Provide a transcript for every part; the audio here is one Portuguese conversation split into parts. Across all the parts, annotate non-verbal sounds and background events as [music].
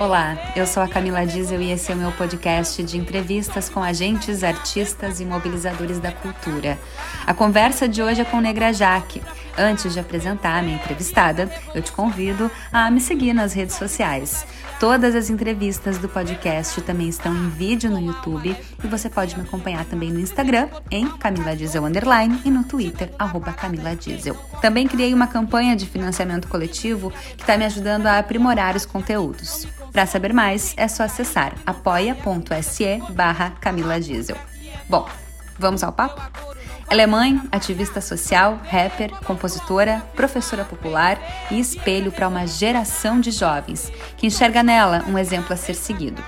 Olá, eu sou a Camila Diesel e esse é o meu podcast de entrevistas com agentes, artistas e mobilizadores da cultura. A conversa de hoje é com Negra Jaque. Antes de apresentar a minha entrevistada, eu te convido a me seguir nas redes sociais. Todas as entrevistas do podcast também estão em vídeo no YouTube e você pode me acompanhar também no Instagram, em Camila Diesel Underline e no Twitter, arroba Camila Diesel. Também criei uma campanha de financiamento coletivo que está me ajudando a aprimorar os conteúdos. Para saber mais, é só acessar apoia.se barra Camila Diesel. Bom, vamos ao papo? Ela é mãe, ativista social, rapper, compositora, professora popular e espelho para uma geração de jovens que enxerga nela um exemplo a ser seguido.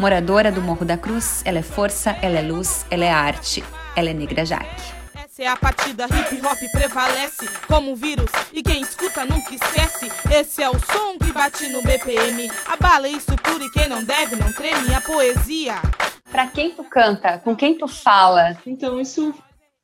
Moradora do Morro da Cruz, ela é força, ela é luz, ela é arte. Ela é negra Jaque. Essa é a partida, hip hop prevalece como um vírus e quem escuta nunca esquece. Esse é o som que bate no BPM. Abala isso tudo e quem não deve não treme. A poesia. Para quem tu canta? Com quem tu fala? Então, isso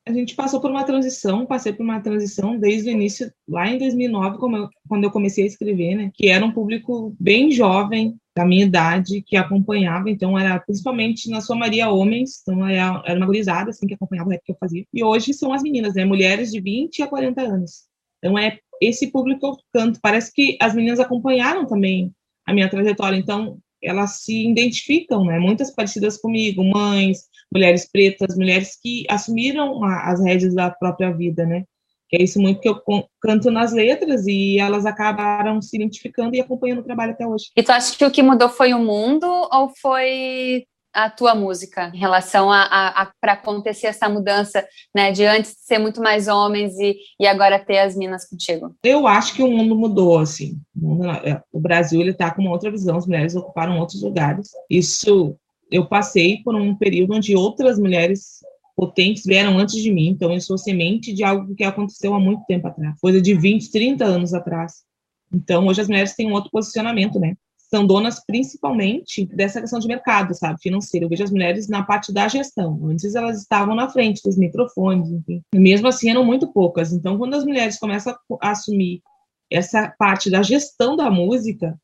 a gente passou por uma transição, passei por uma transição desde o início, lá em 2009, eu, quando eu comecei a escrever, né, que era um público bem jovem, da minha idade, que acompanhava, então era principalmente, na sua maioria, homens, então era, era uma gurizada, assim, que acompanhava o rap que eu fazia, e hoje são as meninas, né, mulheres de 20 a 40 anos, então é esse público que eu canto, parece que as meninas acompanharam também a minha trajetória, então elas se identificam, né, muitas parecidas comigo, mães, mulheres pretas, mulheres que assumiram a, as rédeas da própria vida, né? Que é isso muito que eu canto nas letras e elas acabaram se identificando e acompanhando o trabalho até hoje. E tu acha que o que mudou foi o mundo ou foi a tua música em relação a, a, a para acontecer essa mudança, né, de antes ser muito mais homens e, e agora ter as minas contigo? Eu acho que o mundo mudou, assim. O, é, o Brasil ele está com uma outra visão, as mulheres ocuparam outros lugares. Isso eu passei por um período onde outras mulheres potentes vieram antes de mim, então eu sou semente de algo que aconteceu há muito tempo atrás, coisa de 20, 30 anos atrás. Então, hoje as mulheres têm um outro posicionamento, né? São donas principalmente dessa questão de mercado, sabe, financeiro. Eu vejo as mulheres na parte da gestão. Antes elas estavam na frente dos microfones, enfim. Mesmo assim eram muito poucas. Então, quando as mulheres começam a assumir essa parte da gestão da música,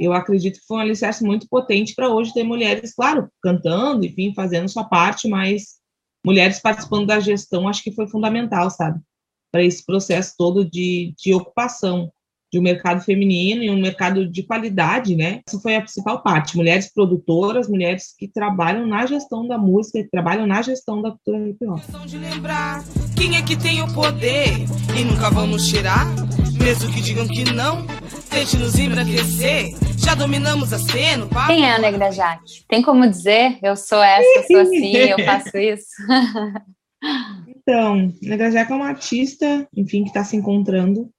eu acredito que foi um alicerce muito potente para hoje ter mulheres, claro, cantando, enfim, fazendo sua parte, mas mulheres participando da gestão, acho que foi fundamental, sabe? Para esse processo todo de, de ocupação de um mercado feminino e um mercado de qualidade, né? Isso foi a principal parte. Mulheres produtoras, mulheres que trabalham na gestão da música, que trabalham na gestão da cultura hip hop. Quem é que tem o poder e nunca vamos tirar, mesmo que digam que não, tente nos embranquecer. Já dominamos a cena. Quem é a Negra Jaque? Tem como dizer, eu sou essa, eu sou assim, eu [laughs] faço isso? então, Negra Jaque é uma artista, enfim, que está se encontrando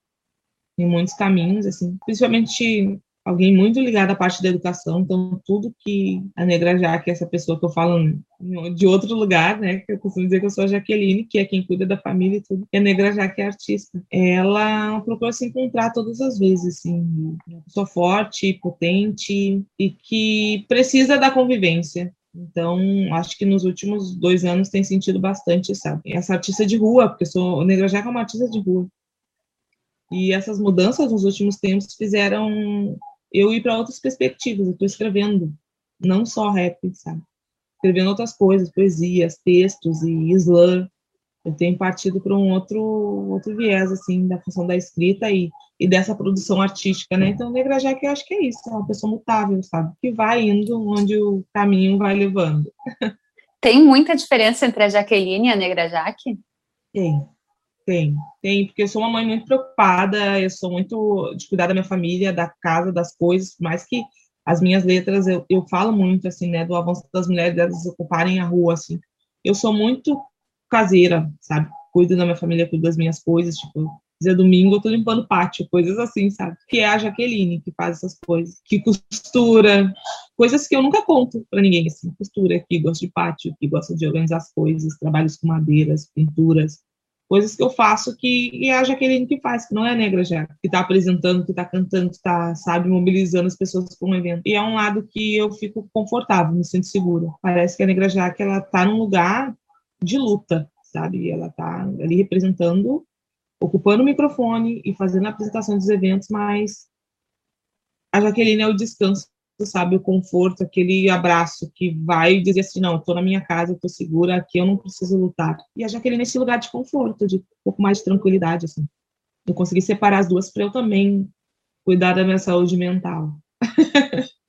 em muitos caminhos, assim, principalmente alguém muito ligado à parte da educação, então tudo que a Negra Jaque, essa pessoa que eu falo de outro lugar, né, que eu costumo dizer que eu sou a Jaqueline, que é quem cuida da família e tudo, e a Negra Jaque é artista. Ela procura se encontrar todas as vezes, assim, uma pessoa forte, potente e que precisa da convivência. Então, acho que nos últimos dois anos tem sentido bastante, sabe? Essa artista de rua, porque eu sou, Negra Jaque é uma artista de rua. E essas mudanças nos últimos tempos fizeram eu ir para outras perspectivas. Eu estou escrevendo não só rap, sabe? Escrevendo outras coisas, poesias, textos e slam. Eu tenho partido para um outro outro viés assim da função da escrita e, e dessa produção artística, né? Então, Negra Jaque, eu acho que é isso, é uma pessoa mutável, sabe? Que vai indo onde o caminho vai levando. Tem muita diferença entre a Jaqueline e a Negra Jaque? Tem, tem, tem, porque eu sou uma mãe muito preocupada, eu sou muito de cuidar da minha família, da casa, das coisas, mais que as minhas letras, eu, eu falo muito, assim, né, do avanço das mulheres, delas ocuparem a rua, assim. Eu sou muito caseira, sabe? Cuido da minha família, cuido das minhas coisas, tipo, dizer domingo eu tô limpando pátio, coisas assim, sabe? Que é a Jaqueline que faz essas coisas, que costura, coisas que eu nunca conto para ninguém, assim, costura, que gosta de pátio, que gosta de organizar as coisas, trabalhos com madeiras, pinturas, coisas que eu faço que e a Jaqueline que faz, que não é negra já, que está apresentando, que está cantando, que está, sabe, mobilizando as pessoas para um evento. E é um lado que eu fico confortável, me sinto segura. Parece que a negra já que ela está num lugar de luta, sabe? Ela está ali representando, ocupando o microfone e fazendo a apresentação dos eventos, mas a Jaqueline é o descanso sabe, o conforto, aquele abraço que vai dizer assim, não, tô na minha casa, tô segura, aqui eu não preciso lutar. E a Jaqueline nesse lugar de conforto, de um pouco mais de tranquilidade, assim. Eu consegui separar as duas para eu também cuidar da minha saúde mental.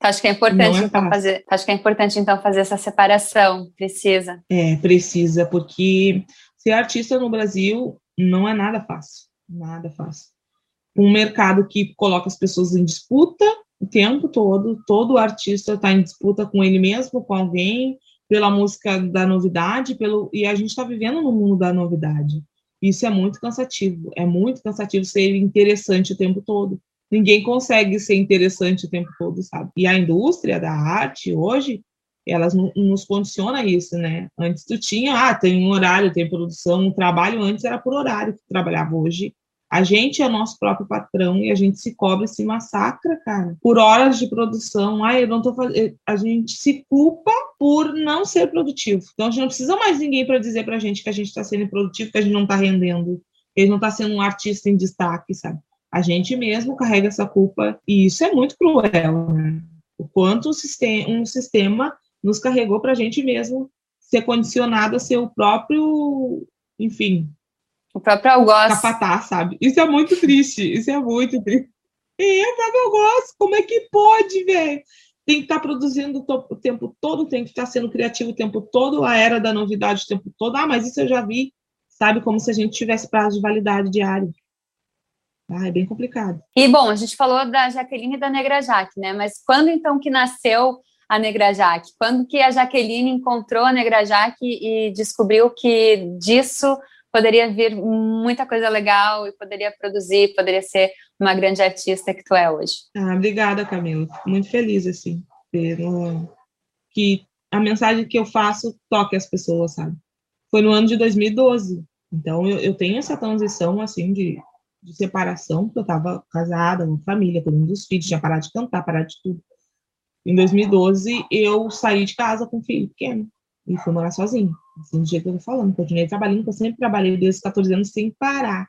Acho que é [laughs] importante é então fazer. Acho que é importante então fazer essa separação. Precisa. É, precisa, porque ser artista no Brasil não é nada fácil, nada fácil. Um mercado que coloca as pessoas em disputa o tempo todo, todo artista está em disputa com ele mesmo, com alguém, pela música da novidade, pelo e a gente está vivendo no mundo da novidade. Isso é muito cansativo, é muito cansativo ser interessante o tempo todo. Ninguém consegue ser interessante o tempo todo, sabe? E a indústria da arte hoje, elas nos condiciona isso, né? Antes tu tinha, ah, tem um horário, tem produção, o trabalho antes era por horário que tu trabalhava hoje. A gente é nosso próprio patrão e a gente se cobra, se massacra, cara, por horas de produção. Ah, eu não tô fazendo. A gente se culpa por não ser produtivo. Então a gente não precisa mais ninguém para dizer pra gente que a gente está sendo produtivo, que a gente não está rendendo, que a gente não está sendo um artista em destaque, sabe? A gente mesmo carrega essa culpa e isso é muito cruel, né? O quanto um sistema, um sistema nos carregou para a gente mesmo ser condicionado a ser o próprio, enfim, o próprio algoz. Capataz, sabe? Isso é muito triste. Isso é muito triste. E o próprio algoz, como é que pode, velho? Tem que estar tá produzindo o tempo todo, tem que estar tá sendo criativo o tempo todo, a era da novidade o tempo todo. Ah, mas isso eu já vi, sabe? Como se a gente tivesse prazo de validade diário. Ah, é bem complicado. E, bom, a gente falou da Jaqueline e da Negra Jaque, né? Mas quando, então, que nasceu a Negra Jaque? Quando que a Jaqueline encontrou a Negra Jaque e descobriu que disso poderia vir muita coisa legal e poderia produzir, poderia ser uma grande artista que tu é hoje. Ah, obrigada, Camila. Muito feliz, assim, pelo que a mensagem que eu faço toque as pessoas, sabe? Foi no ano de 2012. Então, eu, eu tenho essa transição, assim, de, de separação, porque eu estava casada, com família, com um dos filhos, tinha parado de cantar, parado de tudo. Em 2012, eu saí de casa com um filho pequeno e fui morar sozinha. Assim, do jeito que eu tô falando, continuei trabalhando, porque eu sempre trabalhei desde os 14 anos sem parar.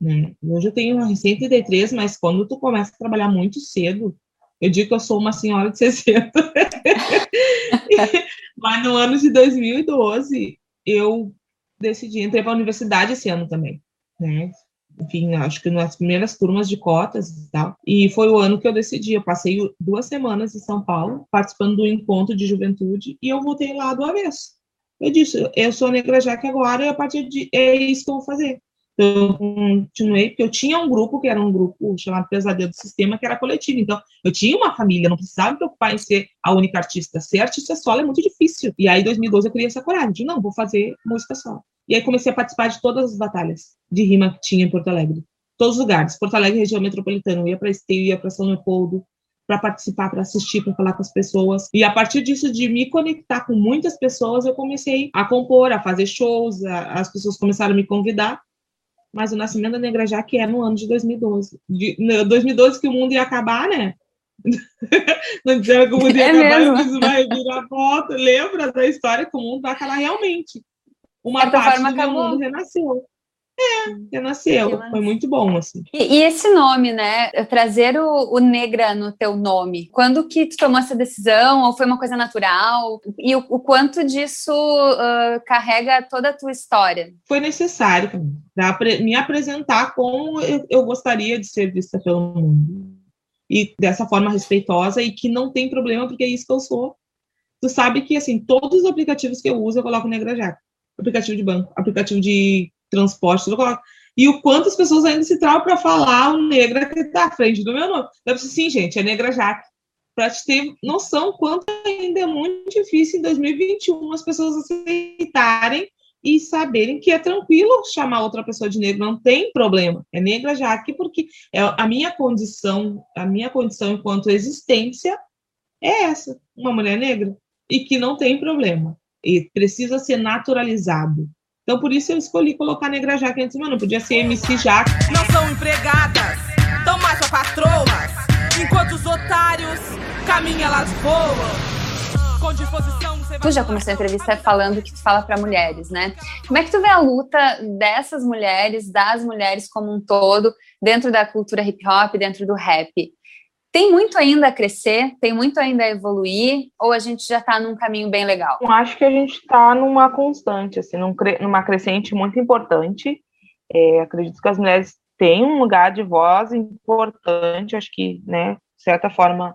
Né? Hoje eu tenho 133, mas quando tu começa a trabalhar muito cedo, eu digo que eu sou uma senhora de 60. [laughs] mas no ano de 2012, eu decidi, entrei para a universidade esse ano também, né? Enfim, acho que nas primeiras turmas de cotas e tal. E foi o ano que eu decidi. Eu passei duas semanas em São Paulo, participando do encontro de juventude, e eu voltei lá do avesso. Eu disse, eu sou negra Jaque agora e a partir de é isso que eu vou fazer. Eu continuei, porque eu tinha um grupo, que era um grupo chamado Pesadelo do Sistema, que era coletivo. Então, eu tinha uma família, não precisava me preocupar em ser a única artista. Ser artista solo é muito difícil. E aí, em 2012, eu criei essa coragem de, não, vou fazer música solo. E aí, comecei a participar de todas as batalhas de rima que tinha em Porto Alegre. Todos os lugares. Porto Alegre, região metropolitana. Eu ia para Esteio, ia para São Leopoldo, para participar, para assistir, para falar com as pessoas. E a partir disso, de me conectar com muitas pessoas, eu comecei a compor, a fazer shows, a, as pessoas começaram a me convidar. Mas o nascimento da Negra Jaque é no ano de 2012. De, 2012 que o mundo ia acabar, né? [laughs] Não disseram que o mundo ia é acabar, mesmo. vai virar volta. Lembra da história que o mundo vai acabar realmente. Uma parte do acabou. mundo renasceu. É, renasceu. Foi muito bom, assim. E, e, esse nome, né? Trazer o, o, Negra no teu nome. Quando que tu tomou essa decisão? Ou foi uma coisa natural? E o, o quanto disso uh, carrega toda a tua história? Foi necessário para me apresentar como eu, eu gostaria de ser vista pelo mundo. E dessa forma respeitosa e que não tem problema, porque é isso que eu sou. Tu sabe que, assim, todos os aplicativos que eu uso, eu coloco Negra Jaca. Aplicativo de banco, aplicativo de transporte, tudo coloco. E o quanto as pessoas ainda se travam para falar o negra que está à frente do meu nome. Eu disse, sim, gente, é negra Jaque. Para te ter noção quanto ainda é muito difícil em 2021 as pessoas aceitarem e saberem que é tranquilo chamar outra pessoa de negra, não tem problema. É negra Jaque porque é a minha condição, a minha condição enquanto existência é essa, uma mulher negra e que não tem problema e precisa ser naturalizado. Então, por isso eu escolhi colocar Negra Jaque antes, mano, podia ser MC Jaque. Não são empregadas, tão mais a patroas, enquanto os otários caminham, elas voam. Com disposição, você Tu já começou a entrevista falando que tu fala para mulheres, né? Como é que tu vê a luta dessas mulheres, das mulheres como um todo, dentro da cultura hip hop, dentro do rap? Tem muito ainda a crescer, tem muito ainda a evoluir, ou a gente já está num caminho bem legal? Eu acho que a gente está numa constante, assim, num, numa crescente muito importante. É, acredito que as mulheres têm um lugar de voz importante, acho que, né, de certa forma,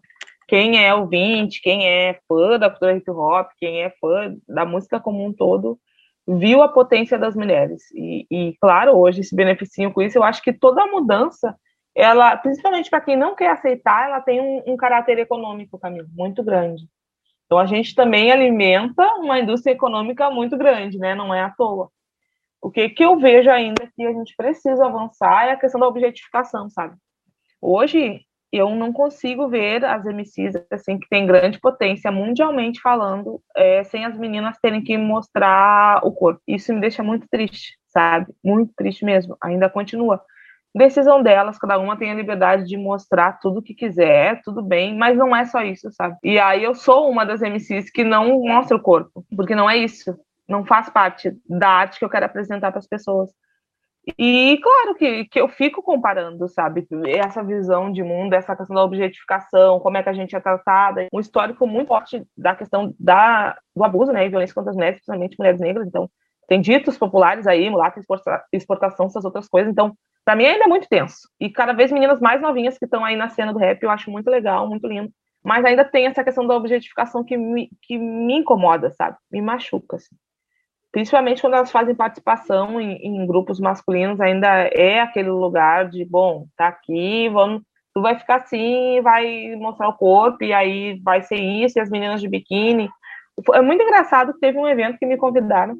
quem é ouvinte, quem é fã da cultura hip hop, quem é fã da música como um todo, viu a potência das mulheres. E, e claro, hoje se beneficiam com isso. Eu acho que toda mudança, ela, principalmente para quem não quer aceitar, ela tem um, um caráter econômico, Camilo, muito grande. Então a gente também alimenta uma indústria econômica muito grande, né? Não é à toa. O que, que eu vejo ainda que a gente precisa avançar é a questão da objetificação, sabe? Hoje eu não consigo ver as MCs assim que tem grande potência mundialmente falando é, sem as meninas terem que mostrar o corpo. Isso me deixa muito triste, sabe? Muito triste mesmo. Ainda continua. Decisão delas, cada uma tem a liberdade de mostrar tudo que quiser, tudo bem, mas não é só isso, sabe? E aí eu sou uma das MCs que não mostra o corpo, porque não é isso, não faz parte da arte que eu quero apresentar para as pessoas. E claro que, que eu fico comparando, sabe, essa visão de mundo, essa questão da objetificação, como é que a gente é tratada, um histórico muito forte da questão da, do abuso, né, e violência contra as mulheres, principalmente mulheres negras, então tem ditos populares aí, mulata, exportação, essas outras coisas, então para mim ainda é muito tenso. E cada vez meninas mais novinhas que estão aí na cena do rap, eu acho muito legal, muito lindo, mas ainda tem essa questão da objetificação que me, que me incomoda, sabe, me machuca, assim principalmente quando elas fazem participação em, em, grupos masculinos, ainda é aquele lugar de, bom, tá aqui, vamos, tu vai ficar assim, vai mostrar o corpo, e aí vai ser isso, e as meninas de biquíni. É muito engraçado que teve um evento que me convidaram,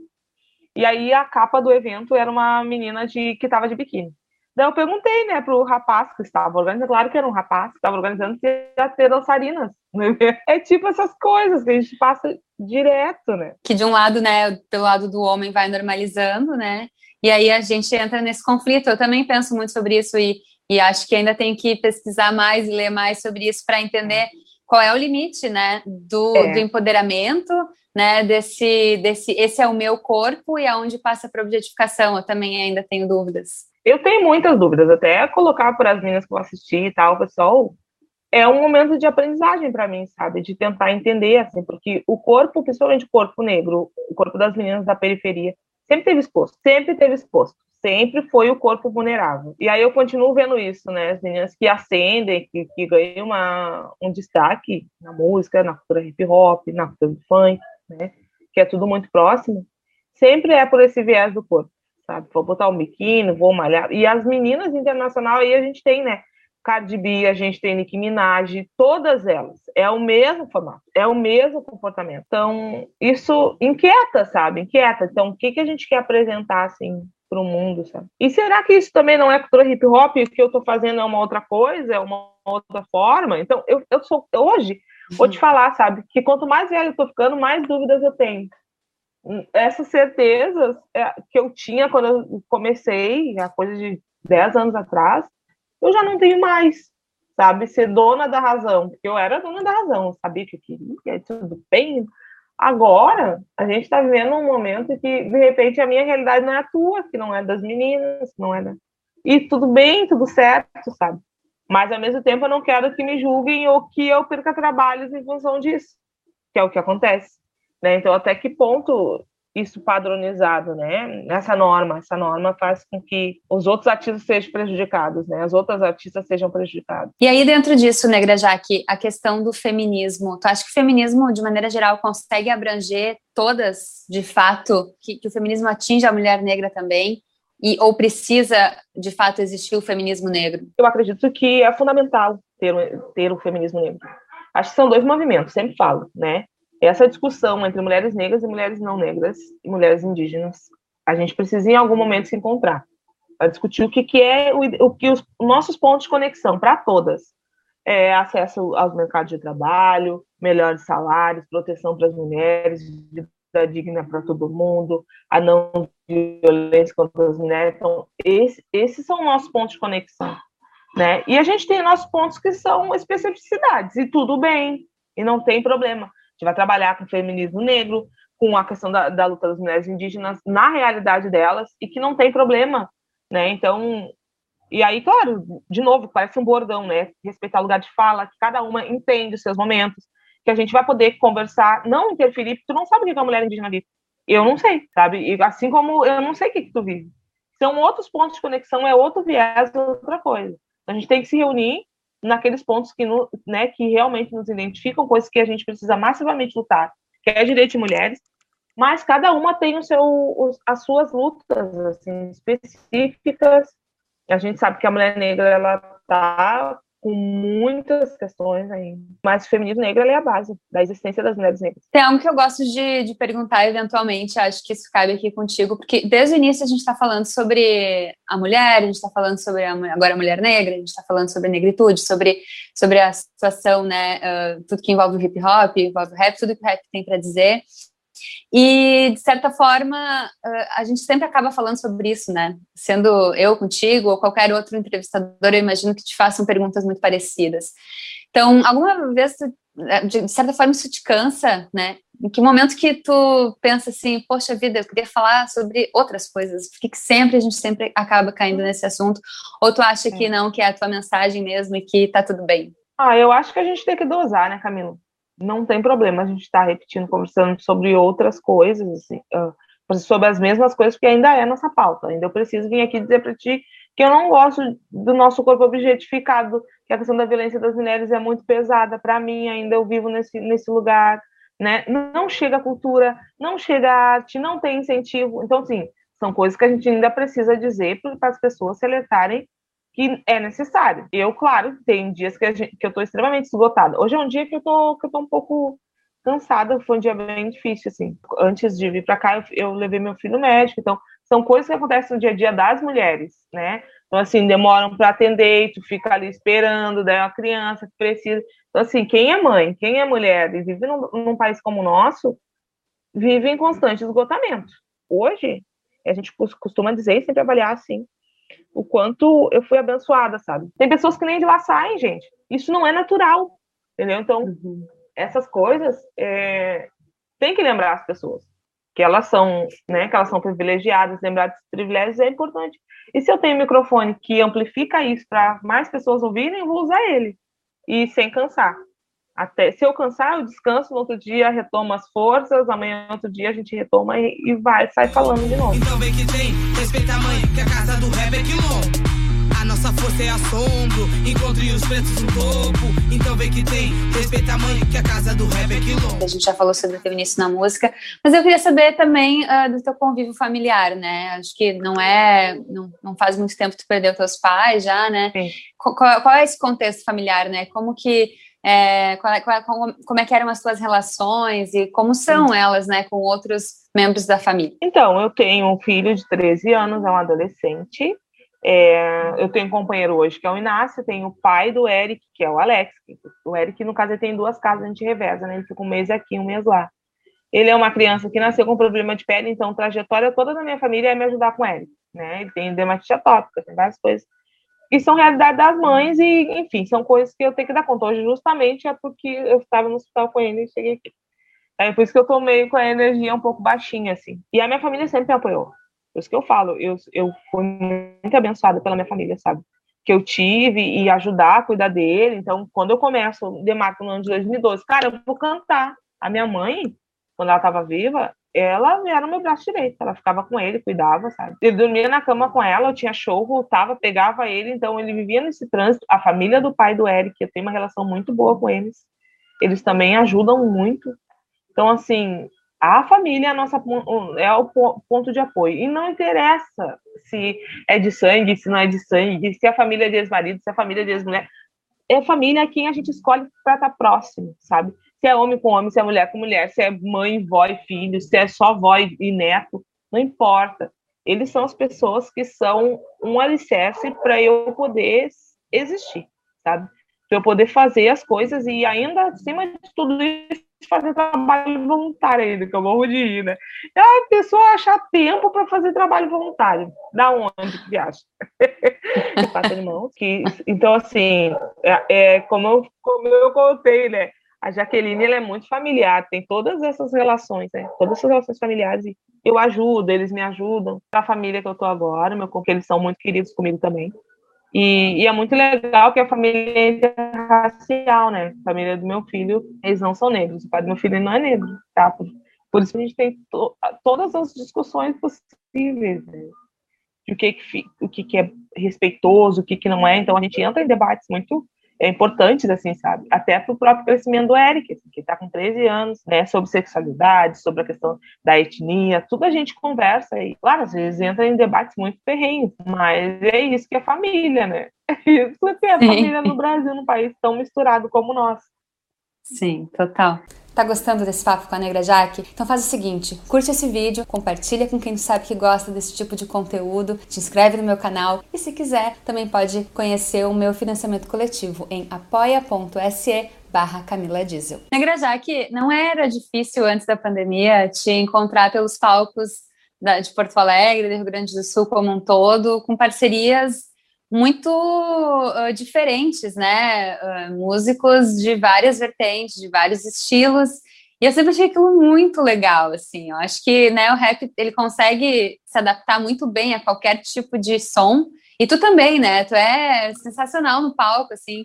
e aí a capa do evento era uma menina de que estava de biquíni. Daí eu perguntei, né, pro rapaz que estava organizando, claro que era um rapaz que estava organizando, se ia ter dançarinas. Né? [laughs] É tipo essas coisas que a gente passa direto, né? Que de um lado, né, pelo lado do homem vai normalizando, né? E aí a gente entra nesse conflito. Eu também penso muito sobre isso e, e acho que ainda tem que pesquisar mais e ler mais sobre isso para entender qual é o limite, né, do, é. do empoderamento, né, desse, desse, esse é o meu corpo e aonde passa para objetificação. Eu também ainda tenho dúvidas. Eu tenho muitas dúvidas, até colocar para as meninas que eu assisti e tal, pessoal, é um momento de aprendizagem para mim, sabe? De tentar entender, assim, porque o corpo, principalmente o corpo negro, o corpo das meninas da periferia, sempre teve exposto, sempre teve exposto, sempre foi o corpo vulnerável. E aí eu continuo vendo isso, né? As meninas que ascendem, que, que ganham uma, um destaque na música, na cultura hip hop, na cultura do funk, né? Que é tudo muito próximo, sempre é por esse viés do corpo, sabe? Vou botar um biquíni, vou malhar. E as meninas internacional aí a gente tem, né? Cardi B, a gente tem Nicki Minaj, todas elas. É o mesmo formato, é o mesmo comportamento. Então, isso inquieta, sabe? Inquieta. Então, o que, que a gente quer apresentar, assim, para o mundo, sabe? E será que isso também não é cultura hip hop? O que eu estou fazendo é uma outra coisa, é uma outra forma? Então, eu, eu sou. Hoje, vou te falar, sabe? Que quanto mais velho eu tô ficando, mais dúvidas eu tenho. Essas certezas é, que eu tinha quando eu comecei, há coisa de 10 anos atrás, eu já não tenho mais, sabe? Ser dona da razão, porque eu era dona da razão, sabia que eu queria, tudo bem. Agora, a gente está vivendo um momento que, de repente, a minha realidade não é a tua, que não é das meninas, não é da... E tudo bem, tudo certo, sabe? Mas, ao mesmo tempo, eu não quero que me julguem ou que eu perca trabalhos em função disso, que é o que acontece. Né? Então, até que ponto isso padronizado, né? Essa norma, essa norma faz com que os outros artistas sejam prejudicados, né? As outras artistas sejam prejudicadas. E aí dentro disso, Negra Jaque, a questão do feminismo, tu acha que o feminismo de maneira geral consegue abranger todas, de fato, que, que o feminismo atinge a mulher negra também? E, ou precisa, de fato, existir o feminismo negro? Eu acredito que é fundamental ter, ter o feminismo negro. Acho que são dois movimentos, sempre falo, né? Essa discussão entre mulheres negras e mulheres não negras e mulheres indígenas, a gente precisa em algum momento se encontrar para discutir o que, que é o, o que os nossos pontos de conexão para todas. É, acesso aos mercados de trabalho, melhores salários, proteção para as mulheres, vida digna para todo mundo, a não violência contra as mulheres. Então, esse, esses são nossos pontos de conexão. Né? E a gente tem nossos pontos que são especificidades, e tudo bem, e não tem problema gente vai trabalhar com o feminismo negro, com a questão da, da luta das mulheres indígenas na realidade delas e que não tem problema, né? Então, E aí, claro, de novo, parece um bordão, né? Respeitar o lugar de fala, que cada uma entende os seus momentos, que a gente vai poder conversar, não interferir, porque tu não sabe o que a mulher indígena vive. Eu não sei, sabe? E assim como eu não sei o que, que tu vive. São outros pontos de conexão, é outro viés, outra coisa. A gente tem que se reunir naqueles pontos que, no, né, que realmente nos identificam, coisas que a gente precisa massivamente lutar, que é direito de mulheres, mas cada uma tem o seu, os, as suas lutas assim, específicas. A gente sabe que a mulher negra ela está com muitas questões aí. Mas o feminismo negro é a base da existência das mulheres negras. Tem algo que eu gosto de, de perguntar eventualmente, acho que isso cabe aqui contigo, porque desde o início a gente está falando sobre a mulher, a gente está falando sobre a, agora a mulher negra, a gente está falando sobre a negritude, sobre, sobre a situação, né, uh, tudo que envolve o hip hop, envolve o rap, tudo que o rap tem para dizer. E, de certa forma, a gente sempre acaba falando sobre isso, né? Sendo eu contigo ou qualquer outro entrevistador, eu imagino que te façam perguntas muito parecidas. Então, alguma vez, de certa forma, isso te cansa, né? Em que momento que tu pensa assim, poxa vida, eu queria falar sobre outras coisas, por que sempre a gente sempre acaba caindo nesse assunto? Ou tu acha que é. não, que é a tua mensagem mesmo e que tá tudo bem? Ah, eu acho que a gente tem que dosar, né, Camilo? Não tem problema a gente estar tá repetindo, conversando sobre outras coisas, assim, uh, sobre as mesmas coisas, porque ainda é nossa pauta. Ainda eu preciso vir aqui dizer para ti que eu não gosto do nosso corpo objetificado, que a questão da violência das mulheres é muito pesada para mim, ainda eu vivo nesse, nesse lugar, né? Não chega a cultura, não chega a arte, não tem incentivo. Então, sim, são coisas que a gente ainda precisa dizer para as pessoas se alertarem que é necessário. Eu, claro, tem dias que, gente, que eu estou extremamente esgotada. Hoje é um dia que eu tô, que eu tô um pouco cansada, foi um dia bem difícil, assim. Antes de vir para cá, eu, eu, levei meu filho no médico, então são coisas que acontecem no dia a dia das mulheres, né? Então, assim, demoram para atender tu fica ali esperando, daí é uma criança que precisa. Então, assim, quem é mãe, quem é mulher e vive num, num país como o nosso, vive em constante esgotamento. Hoje, a gente costuma dizer e sempre avaliar assim, o quanto eu fui abençoada, sabe? Tem pessoas que nem de lá saem, gente. Isso não é natural, entendeu? Então, uhum. essas coisas é, tem que lembrar as pessoas que elas são, né, que elas são privilegiadas, lembrar desses privilégios é importante. E se eu tenho um microfone que amplifica isso para mais pessoas ouvirem, eu vou usar ele e sem cansar. Até se eu cansar, eu descanso, no outro dia retomo as forças, amanhã outro dia a gente retoma e, e vai, sai falando de novo. Então vem que tem, respeita a mãe, que a casa do rap é quilombo. A nossa força é assombro, encontre os pretos no topo. Então vem que tem, respeita a mãe, que a casa do rap é quilombo. A gente já falou sobre o teu início na música, mas eu queria saber também uh, do teu convívio familiar, né? Acho que não é, não, não faz muito tempo que tu perdeu teus pais já, né? Qual, qual, é esse contexto familiar, né? Como que é, qual, qual, é, como é que eram as suas relações e como são elas, né, com outros membros da família? Então, eu tenho um filho de 13 anos, é um adolescente. É, eu tenho um companheiro hoje que é o Inácio, tenho o pai do Eric, que é o Alex. O Eric, no caso, ele tem duas casas, a gente reveza, né? Ele fica um mês aqui, um mês lá. Ele é uma criança que nasceu com problema de pele, então a trajetória toda da minha família é me ajudar com ele, né? Ele tem dermatite atópica, tem várias coisas e são realidade das mães e, enfim, são coisas que eu tenho que dar conta. Hoje, justamente, é porque eu estava no hospital com ele e cheguei aqui. É por isso que eu tô meio com a energia um pouco baixinha, assim. E a minha família sempre me apoiou. Por isso que eu falo, eu, eu fui muito abençoada pela minha família, sabe? Que eu tive e ajudar a cuidar dele. Então, quando eu começo Demarco no ano de 2012, cara, eu vou cantar. A minha mãe, quando ela estava viva, ela era o meu braço direito, ela ficava com ele, cuidava, sabe? Ele dormia na cama com ela, eu tinha show, voltava, pegava ele, então ele vivia nesse trânsito. A família do pai do Eric, eu tenho uma relação muito boa com eles. Eles também ajudam muito. Então, assim, a família é, a nossa, é o ponto de apoio. E não interessa se é de sangue, se não é de sangue, se a família é de ex-marido, se a família é de ex-mulher. É a família quem a gente escolhe para estar próximo, sabe? Se é homem com homem, se é mulher com mulher, se é mãe, vó e filho, se é só vó e neto, não importa. Eles são as pessoas que são um alicerce para eu poder existir, sabe? Para eu poder fazer as coisas e ainda acima de tudo isso fazer trabalho voluntário ainda, que eu morro de rir, né? E a pessoa achar tempo para fazer trabalho voluntário. Da onde que acha? [laughs] Que, então, assim, é, é, como, eu, como eu contei, né? A Jaqueline ela é muito familiar, tem todas essas relações, né? Todas essas relações familiares. Eu ajudo, eles me ajudam. A família que eu tô agora, meu, porque eles são muito queridos comigo também. E, e, é muito legal que a família é interracial, né? A família do meu filho, eles não são negros. O pai do meu filho não é negro, tá? Por, por isso a gente tem to, todas as discussões possíveis, né? De o que, que, o que, que é respeitoso, o que, que não é. Então a gente entra em debates muito é, importantes, assim, sabe? Até para o próprio crescimento do Eric, assim, que está com 13 anos, né? Sobre sexualidade, sobre a questão da etnia, tudo a gente conversa e, claro, às vezes entra em debates muito ferrenhos, mas é isso que é família, né? [laughs] É isso que é família no Brasil, num país tão misturado como o nosso. Sim, total. Tá gostando desse papo com a Negra Jaque? Então faz o seguinte, curte esse vídeo, compartilha com quem sabe que gosta desse tipo de conteúdo, te inscreve no meu canal e se quiser também pode conhecer o meu financiamento coletivo em apoia.se barra Camila Diesel. Negra Jaque, não era difícil antes da pandemia te encontrar pelos palcos de Porto Alegre, do Rio Grande do Sul como um todo, com parcerias muito uh, diferentes, né? Uh, músicos de várias vertentes, de vários estilos. E eu sempre achei aquilo muito legal, assim. Eu acho que né, o rap ele consegue se adaptar muito bem a qualquer tipo de som. E tu também, né? Tu é sensacional no palco, assim.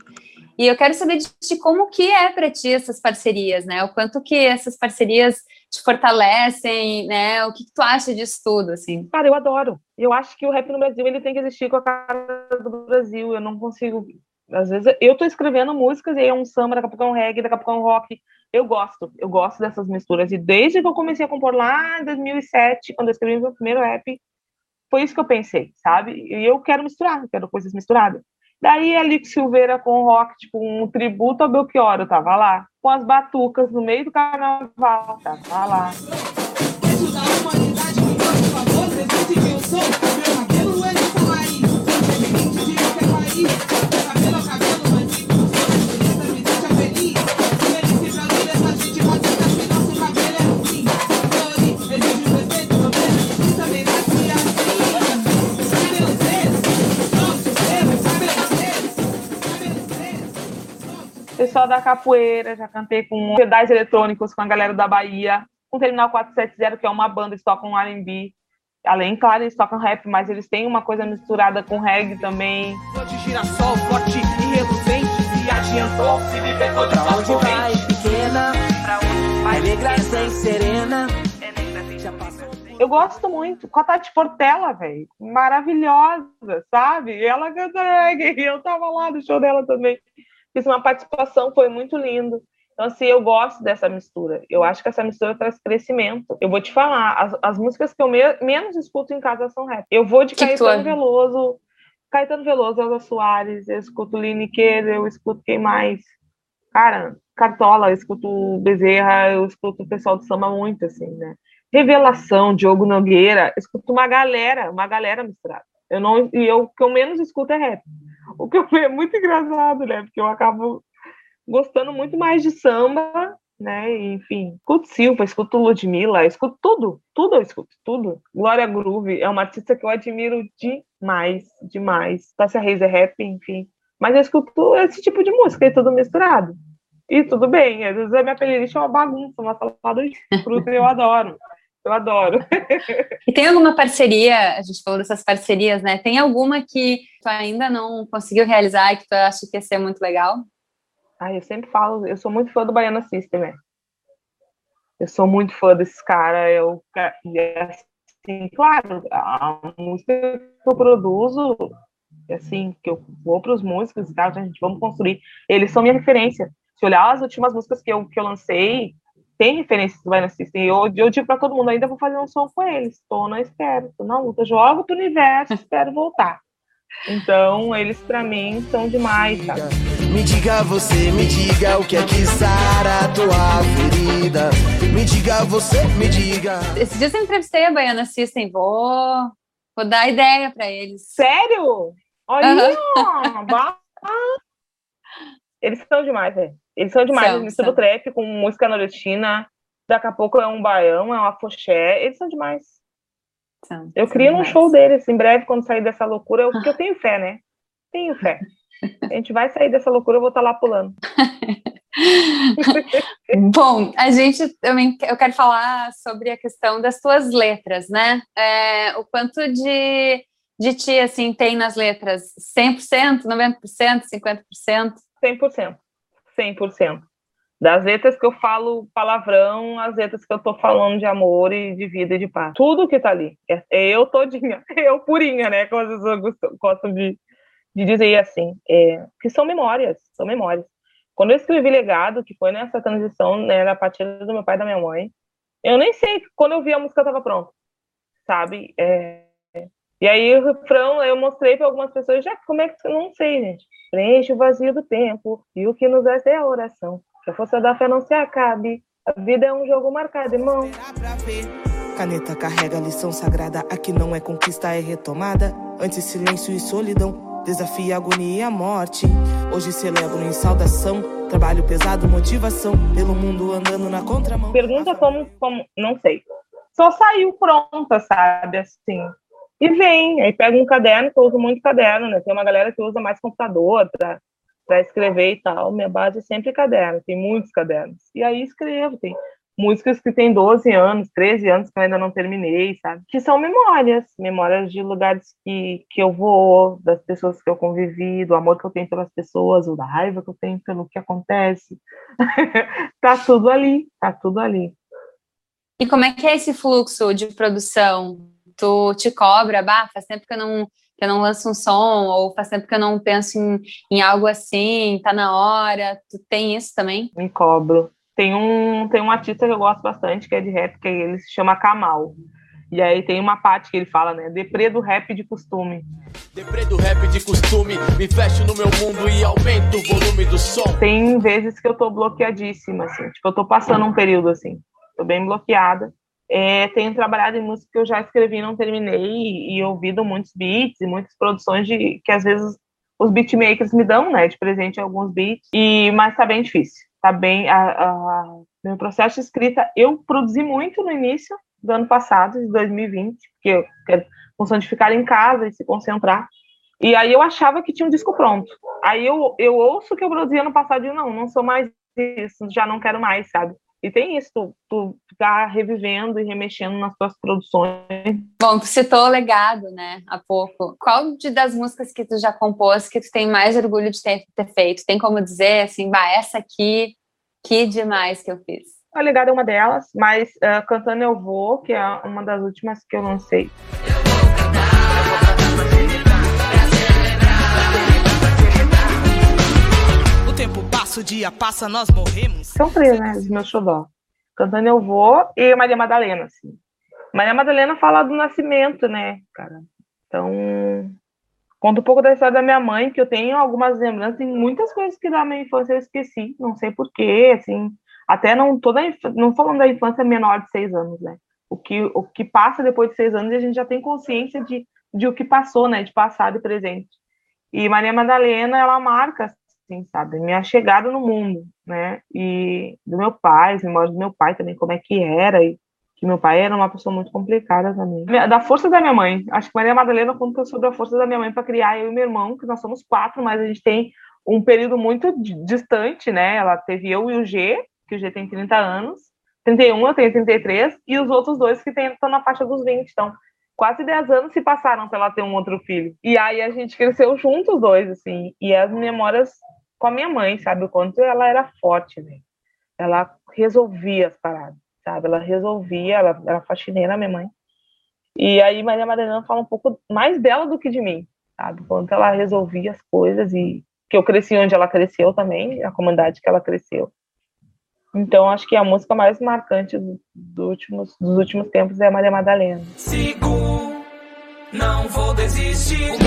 E eu quero saber de, de como que é para ti essas parcerias, né? O quanto que essas parcerias te fortalecem, né? O que, que, tu acha disso tudo, assim? Cara, eu adoro. Eu acho que o rap no Brasil, ele tem que existir com a cara do Brasil. Eu não consigo... Às vezes, eu tô escrevendo músicas e aí é um samba, daqui a pouco é um reggae, daqui a pouco é um rock. Eu gosto. Eu gosto dessas misturas. E desde que eu comecei a compor lá em 2007, quando eu escrevi meu primeiro rap, foi isso que eu pensei, sabe? E eu quero misturar, eu quero coisas misturadas. Daí Alex Silveira com rock, tipo um tributo ao Belchior, eu tava lá. Com as batucas no meio do carnaval, tava lá. Da humanidade, por favor. Pessoal da capoeira, já cantei com pedais eletrônicos com a galera da Bahia, com o Terminal 470, que é uma banda, eles tocam R&B. Além, claro, eles tocam rap, mas eles têm uma coisa misturada com reggae também. De girassol, forte e reluzente, viajando, se libertou de pra onde vai, pequena, pra onde vai, negra sem serena. Eu gosto muito. Com a Tati Portela, velho. Maravilhosa, sabe? Ela canta reggae. E eu tava lá no show dela também fiz uma participação, foi muito lindo. Então, assim, eu gosto dessa mistura. Eu acho que essa mistura traz crescimento. Eu vou te falar, as, as músicas que eu me, menos escuto em casa são rap. Eu vou de que Caetano tu... Veloso, Caetano Veloso, Elza Soares, eu escuto Lineker, eu escuto quem mais? Cara, Cartola, eu escuto Bezerra, eu escuto o pessoal do samba muito, assim, né? Revelação, Diogo Nogueira, eu escuto uma galera, uma galera misturada. Eu não, e eu, o que eu menos escuto é rap. O que eu é muito engraçado, né? Porque eu acabo gostando muito mais de samba, né? Enfim, escuto Silva, escuto Ludmilla, escuto tudo, tudo eu escuto, tudo. Glória Groove é uma artista que eu admiro demais, demais. Tássia Reis é rap, enfim. Mas eu escuto esse tipo de música, é tudo misturado. E tudo bem, às vezes a minha playlist é uma bagunça, uma salada de fruta eu adoro. Eu adoro. e tem alguma parceria, a gente falou dessas parcerias, né? Tem alguma que tu ainda não conseguiu realizar e que tu acha que ia ser muito legal? Ah, eu sempre falo, eu sou muito fã do Baiana System, né? Eu sou muito fã desses caras. Eu, assim, claro, a música que eu produzo, assim, que eu vou para os músicos e tal, a gente vamos construir. Eles são minha referência. Se olhar as últimas músicas que eu, que eu lancei, tem referências do Violent System. Eu, eu digo para todo mundo, ainda vou fazer um som com eles. Estou na espera, estou na luta. Jogo pro universo, [laughs] espero voltar. Então, eles para mim são demais, sabe? Me diga você, me diga o que é que sara a tua ferida. Me diga você, me diga. Esses dias eu entrevistei a Baiana System, vou, vou dar ideia para eles. Sério? Olha, uhum. [laughs] eles são demais, velho. Eles são demais, são, eles misturam são. trap com música nordestina, daqui a pouco é um baião, é uma foché, eles são demais. São, eu queria um show deles em breve, quando sair dessa loucura, porque eu tenho fé, né? Tenho fé. [laughs] A gente vai sair dessa loucura, eu vou estar tá lá pulando. [laughs] Bom, a gente também eu quero falar sobre a questão das tuas letras, né? É, o quanto de de ti, assim, tem nas letras? 100%, 90%, 50%? 100%. 100%. Das letras que eu falo palavrão, as letras que eu tô falando de amor e de vida e de paz. Tudo que tá ali. É, é eu todinha, [laughs] eu purinha, né? Como as pessoas gostam de, de dizer assim. É, que são memórias, são memórias. Quando eu escrevi Legado, que foi nessa transição, né, a partir do meu pai e da minha mãe, eu nem sei quando eu vi a música estava pronta, sabe? É, e aí o refrão eu mostrei para algumas pessoas, já como é que não sei, gente. Preenche o vazio do tempo e o que nos resta é a oração. Que a força da fé não se acabe. A vida é um jogo marcado, irmão. Caneta carrega a lição sagrada. Aqui não é conquista, é retomada. Antes silêncio e solidão. Desafia a agonia e a morte. Hoje celebro em saudação. Trabalho pesado, motivação. Pelo mundo andando na contramão. Pergunta como, como. Não sei. Só saiu pronta, sabe? Assim. E vem. Aí pega um caderno, que eu uso muito caderno, né? Tem uma galera que usa mais computador pra escrever e tal. Minha base é sempre caderno. Tem muitos cadernos. E aí escrevo. Tem músicas que tem 12 anos, 13 anos que eu ainda não terminei, sabe? Que são memórias, memórias de lugares que, que eu vou, das pessoas que eu convivi, do amor que eu tenho pelas pessoas, ou da raiva que eu tenho pelo que acontece. [laughs] tá tudo ali, tá tudo ali. E como é que é esse fluxo de produção? Tu te cobra, bah, faz tempo que eu não que eu não lanço um som, ou faz tempo que eu não penso em, em algo assim, tá na hora. Tu tem isso também? Me cobro tem um, tem um artista que eu gosto bastante, que é de rap, que ele se chama Kamal. E aí tem uma parte que ele fala, né? Deprê do rap de costume. Deprê do rap de costume, me fecho no meu mundo e aumento o volume do som. Tem vezes que eu tô bloqueadíssima, assim. Tipo, eu tô passando um período, assim. Tô bem bloqueada. É, tenho trabalhado em música que eu já escrevi e não terminei e, e ouvido muitos beats e muitas produções de que às vezes os beatmakers me dão, né, de presente alguns beats, e mas tá bem difícil tá bem. A, a, meu processo de escrita, eu produzi muito no início do ano passado, de 2020, porque eu quero função de ficar em casa e se concentrar. E aí eu achava que tinha um disco pronto. Aí eu, eu ouço que eu produzi ano passado e não, não sou mais isso, já não quero mais, sabe? E tem isso, tu, tu ficar revivendo e remexendo nas tuas produções. Bom, tu citou o legado, né, há pouco. Qual de, das músicas que tu já compôs que tu tem mais orgulho de ter, ter feito? Tem como dizer, assim, bah, essa aqui, que demais que eu fiz? A Legado é uma delas, mas uh, Cantando Eu Vou, que é uma das últimas que eu lancei. O tempo passa, o dia passa, nós morremos. São três, né, os meus xodó. Cantando Eu Vou e Maria Madalena, assim. Maria Madalena fala do nascimento, né, cara? Então, conta um pouco da história da minha mãe, que eu tenho algumas lembranças, tem muitas coisas que da minha infância eu esqueci, não sei porquê, assim, até não toda não falando da infância menor de seis anos, né? O que, o que passa depois de seis anos a gente já tem consciência de, de o que passou, né? De passado e presente. E Maria Madalena, ela marca, assim, sabe? Minha chegada no mundo, né? E do meu pai, as memórias do meu pai também, como é que era, e que meu pai era uma pessoa muito complicada também. Da força da minha mãe. Acho que Maria Madalena conta sobre a força da minha mãe para criar eu e meu irmão, que nós somos quatro, mas a gente tem um período muito distante, né? Ela teve eu e o G, que o G tem 30 anos, 31, eu tenho 33, e os outros dois que estão na faixa dos 20. Então, quase 10 anos se passaram para ela ter um outro filho. E aí a gente cresceu juntos dois, assim, e as memórias com a minha mãe, sabe? O quanto ela era forte, né? Ela resolvia as paradas, sabe? Ela resolvia, ela era faxineira, minha mãe. E aí Maria Madalena fala um pouco mais dela do que de mim, sabe? Quanto ela resolvia as coisas e que eu cresci onde ela cresceu também, a comunidade que ela cresceu. Então, acho que a música mais marcante do, do últimos, dos últimos tempos é Maria Madalena. Sigo, não vou desistir.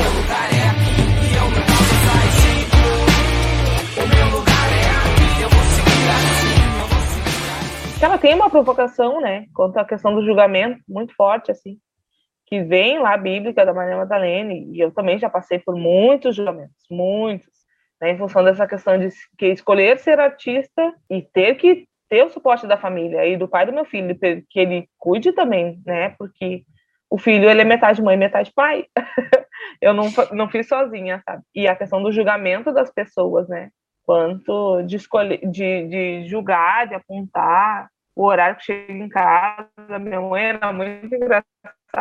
Ela tem uma provocação, né, quanto à questão do julgamento, muito forte, assim, que vem lá, bíblica, da Maria Madalena, e eu também já passei por muitos julgamentos, muitos né, em função dessa questão de que escolher ser artista e ter que ter o suporte da família e do pai do meu filho, que ele cuide também, né, porque o filho ele é metade mãe, metade pai. [laughs] eu não, não fiz sozinha, sabe? E a questão do julgamento das pessoas, né? Quanto de escolher, de, de julgar, de apontar o horário que chega em casa. Minha mãe era muito engraçada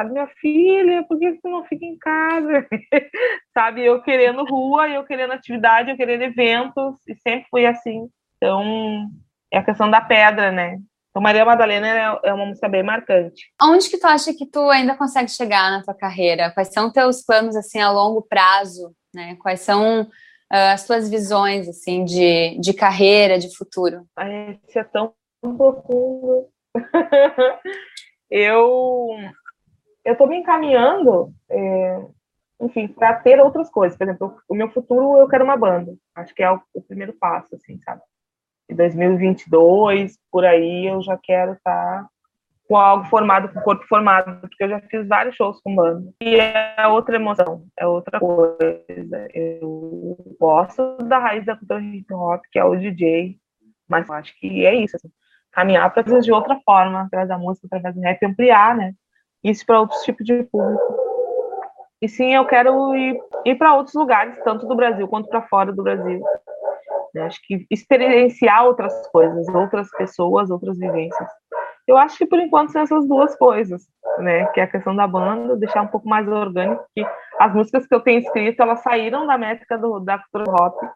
minha filha, por que você não fica em casa? [laughs] sabe, eu querendo rua, eu querendo atividade, eu querendo eventos, e sempre fui assim. Então, é a questão da pedra, né? Então, Maria Madalena é, é uma música bem marcante. Onde que tu acha que tu ainda consegue chegar na tua carreira? Quais são teus planos, assim, a longo prazo, né? Quais são as tuas visões, assim, de, de carreira, de futuro? Isso é tão profundo. [laughs] eu eu estou me encaminhando, é, enfim, para ter outras coisas. Por exemplo, o meu futuro eu quero uma banda. Acho que é o, o primeiro passo, assim, sabe? Em 2022, por aí, eu já quero estar tá com algo formado, com o corpo formado, porque eu já fiz vários shows com banda. E é outra emoção, é outra coisa. Eu gosto da raiz da cultura hip hop, que é o DJ, mas eu acho que é isso, assim, caminhar para de outra forma, através da música, através do rap, ampliar, né? isso para outros tipos de público. E sim, eu quero ir, ir para outros lugares, tanto do Brasil quanto para fora do Brasil. Eu acho que experienciar outras coisas, outras pessoas, outras vivências. Eu acho que por enquanto são essas duas coisas, né? Que é a questão da banda, deixar um pouco mais orgânico, que as músicas que eu tenho escrito, elas saíram da métrica do, da cultura rock.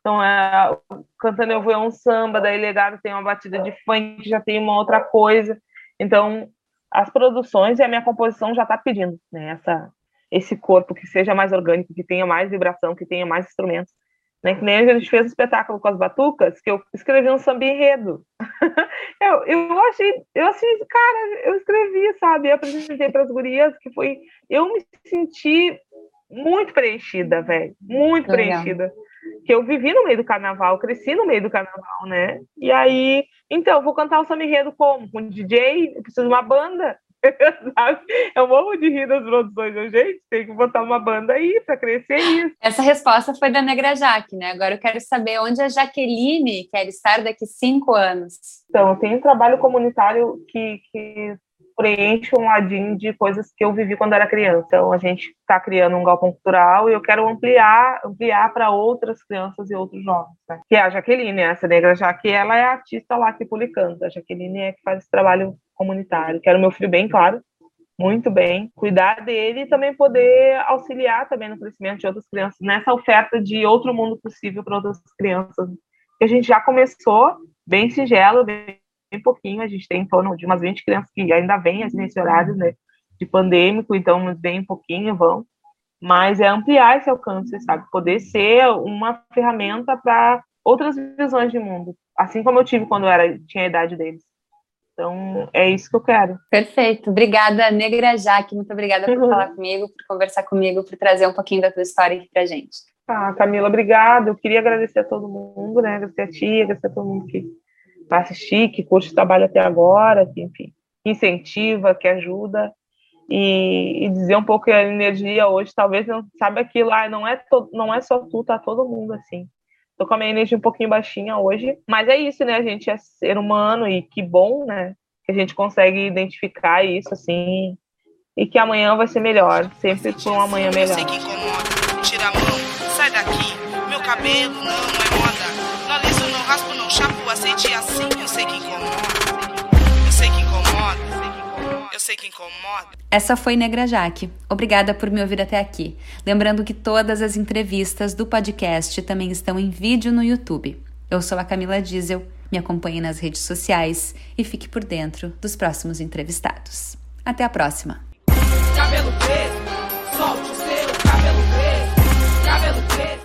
Então, é, cantando eu vou um samba, daí legado tem uma batida de funk, já tem uma outra coisa. Então, as produções e a minha composição já está pedindo né, essa, esse corpo que seja mais orgânico, que tenha mais vibração, que tenha mais instrumentos. Né? Que nem a gente fez um espetáculo com as batucas, que eu escrevi um samba enredo. Eu, eu achei, eu assim, cara, eu escrevi, sabe? Eu apresentei para as gurias, que foi. Eu me senti muito preenchida, velho. Muito Legal. preenchida que eu vivi no meio do carnaval, cresci no meio do carnaval, né? E aí, então, vou cantar o samba enredo como? Com DJ, eu preciso de uma banda. [laughs] Eu morro de rir das produções, eu, gente, tem que botar uma banda aí para crescer isso. Essa resposta foi da Negra Jaque, né? Agora eu quero saber onde a Jaqueline quer estar daqui cinco anos. Então, eu tenho um trabalho comunitário que, que preenche um ladinho de coisas que eu vivi quando era criança. Então, a gente está criando um galpão cultural e eu quero ampliar ampliar para outras crianças e outros jovens. Né? Que é a Jaqueline, essa negra, já que ela é artista lá que publicanta. A Jaqueline é que faz esse trabalho comunitário. Quero meu filho bem claro, muito bem, cuidar dele e também poder auxiliar também no crescimento de outras crianças, nessa oferta de outro mundo possível para outras crianças. A gente já começou bem singelo, bem bem pouquinho, a gente tem em torno de umas 20 crianças que ainda vêm assim, nesse horário né, de pandêmico, então bem pouquinho vão, mas é ampliar esse alcance, sabe? Poder ser uma ferramenta para outras visões de mundo, assim como eu tive quando eu era, tinha a idade deles. Então, é isso que eu quero. Perfeito. Obrigada, Negra Jaque. Muito obrigada por uhum. [laughs] falar comigo, por conversar comigo, por trazer um pouquinho da tua história aqui pra gente. Ah, Camila, obrigada. Eu queria agradecer a todo mundo, né? Agradecer a tia, agradecer a todo mundo que para assistir, que curte o trabalho até agora, que, enfim, incentiva, que ajuda. E, e, dizer um pouco que a energia hoje, talvez não sabe aquilo lá, não é, to, não é só tu, tá todo mundo assim. Tô com a minha energia um pouquinho baixinha hoje, mas é isso, né? A gente é ser humano e que bom, né? Que a gente consegue identificar isso assim e que amanhã vai ser melhor, sempre por um amanhã melhor. Sei que incomoda, tira a mão, sai daqui, meu cabelo não é moda, chapo assim, eu sei que incomoda. Eu sei que incomoda. Eu sei que incomoda. Essa foi Negra Jaque. Obrigada por me ouvir até aqui. Lembrando que todas as entrevistas do podcast também estão em vídeo no YouTube. Eu sou a Camila Diesel. Me acompanhe nas redes sociais e fique por dentro dos próximos entrevistados. Até a próxima!